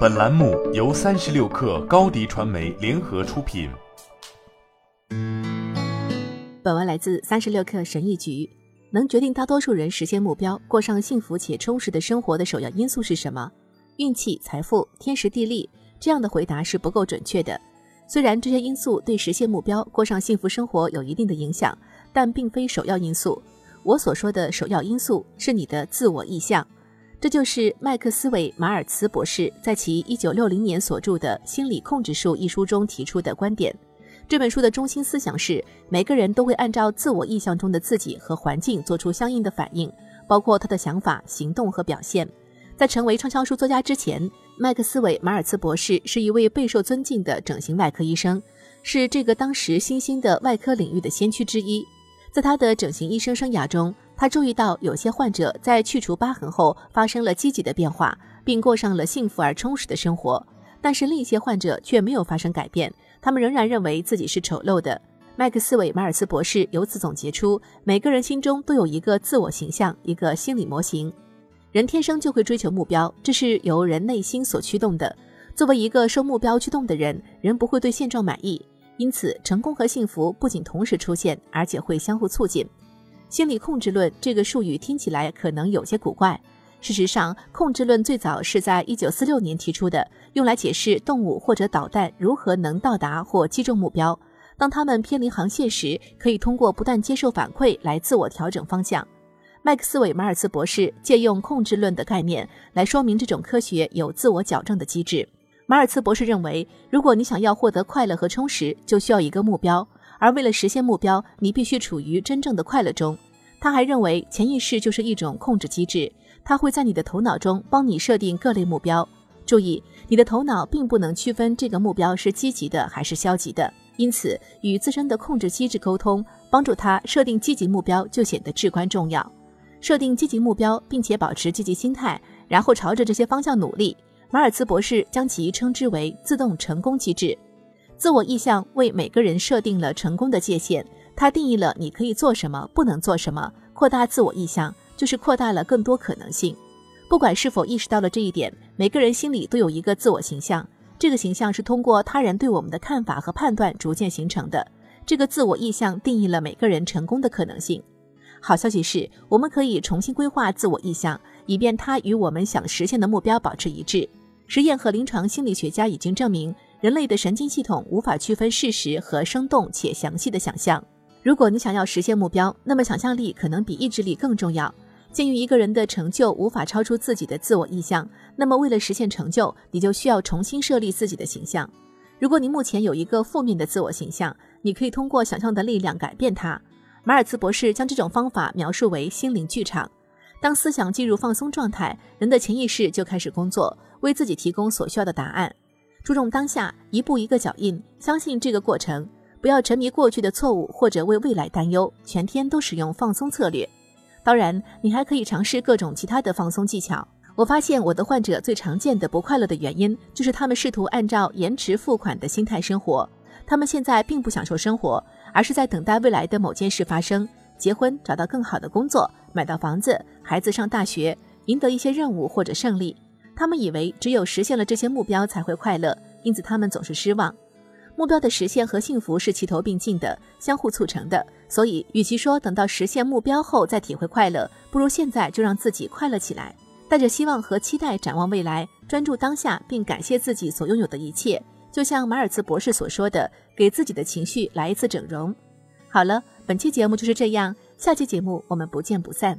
本栏目由三十六氪高低传媒联合出品。本文来自三十六氪神译局。能决定大多数人实现目标、过上幸福且充实的生活的首要因素是什么？运气、财富、天时地利？这样的回答是不够准确的。虽然这些因素对实现目标、过上幸福生活有一定的影响，但并非首要因素。我所说的首要因素是你的自我意向。这就是麦克斯韦马尔茨博士在其1960年所著的《心理控制术》一书中提出的观点。这本书的中心思想是，每个人都会按照自我意向中的自己和环境做出相应的反应，包括他的想法、行动和表现。在成为畅销书作家之前，麦克斯韦马尔茨博士是一位备受尊敬的整形外科医生，是这个当时新兴的外科领域的先驱之一。在他的整形医生生涯中，他注意到有些患者在去除疤痕后发生了积极的变化，并过上了幸福而充实的生活。但是另一些患者却没有发生改变，他们仍然认为自己是丑陋的。麦克斯韦马尔斯博士由此总结出，每个人心中都有一个自我形象，一个心理模型。人天生就会追求目标，这是由人内心所驱动的。作为一个受目标驱动的人，人不会对现状满意，因此成功和幸福不仅同时出现，而且会相互促进。心理控制论这个术语听起来可能有些古怪。事实上，控制论最早是在一九四六年提出的，用来解释动物或者导弹如何能到达或击中目标。当它们偏离航线时，可以通过不断接受反馈来自我调整方向。麦克斯韦马尔茨博士借用控制论的概念来说明这种科学有自我矫正的机制。马尔茨博士认为，如果你想要获得快乐和充实，就需要一个目标。而为了实现目标，你必须处于真正的快乐中。他还认为，潜意识就是一种控制机制，它会在你的头脑中帮你设定各类目标。注意，你的头脑并不能区分这个目标是积极的还是消极的，因此与自身的控制机制沟通，帮助他设定积极目标就显得至关重要。设定积极目标，并且保持积极心态，然后朝着这些方向努力。马尔茨博士将其称之为自动成功机制。自我意向为每个人设定了成功的界限，它定义了你可以做什么，不能做什么。扩大自我意向就是扩大了更多可能性。不管是否意识到了这一点，每个人心里都有一个自我形象，这个形象是通过他人对我们的看法和判断逐渐形成的。这个自我意向定义了每个人成功的可能性。好消息是，我们可以重新规划自我意向，以便它与我们想实现的目标保持一致。实验和临床心理学家已经证明。人类的神经系统无法区分事实和生动且详细的想象。如果你想要实现目标，那么想象力可能比意志力更重要。鉴于一个人的成就无法超出自己的自我意向，那么为了实现成就，你就需要重新设立自己的形象。如果你目前有一个负面的自我形象，你可以通过想象的力量改变它。马尔茨博士将这种方法描述为心灵剧场。当思想进入放松状态，人的潜意识就开始工作，为自己提供所需要的答案。注重当下，一步一个脚印，相信这个过程，不要沉迷过去的错误或者为未来担忧，全天都使用放松策略。当然，你还可以尝试各种其他的放松技巧。我发现我的患者最常见的不快乐的原因，就是他们试图按照延迟付款的心态生活。他们现在并不享受生活，而是在等待未来的某件事发生：结婚、找到更好的工作、买到房子、孩子上大学、赢得一些任务或者胜利。他们以为只有实现了这些目标才会快乐，因此他们总是失望。目标的实现和幸福是齐头并进的，相互促成的。所以，与其说等到实现目标后再体会快乐，不如现在就让自己快乐起来，带着希望和期待展望未来，专注当下，并感谢自己所拥有的一切。就像马尔茨博士所说的，给自己的情绪来一次整容。好了，本期节目就是这样，下期节目我们不见不散。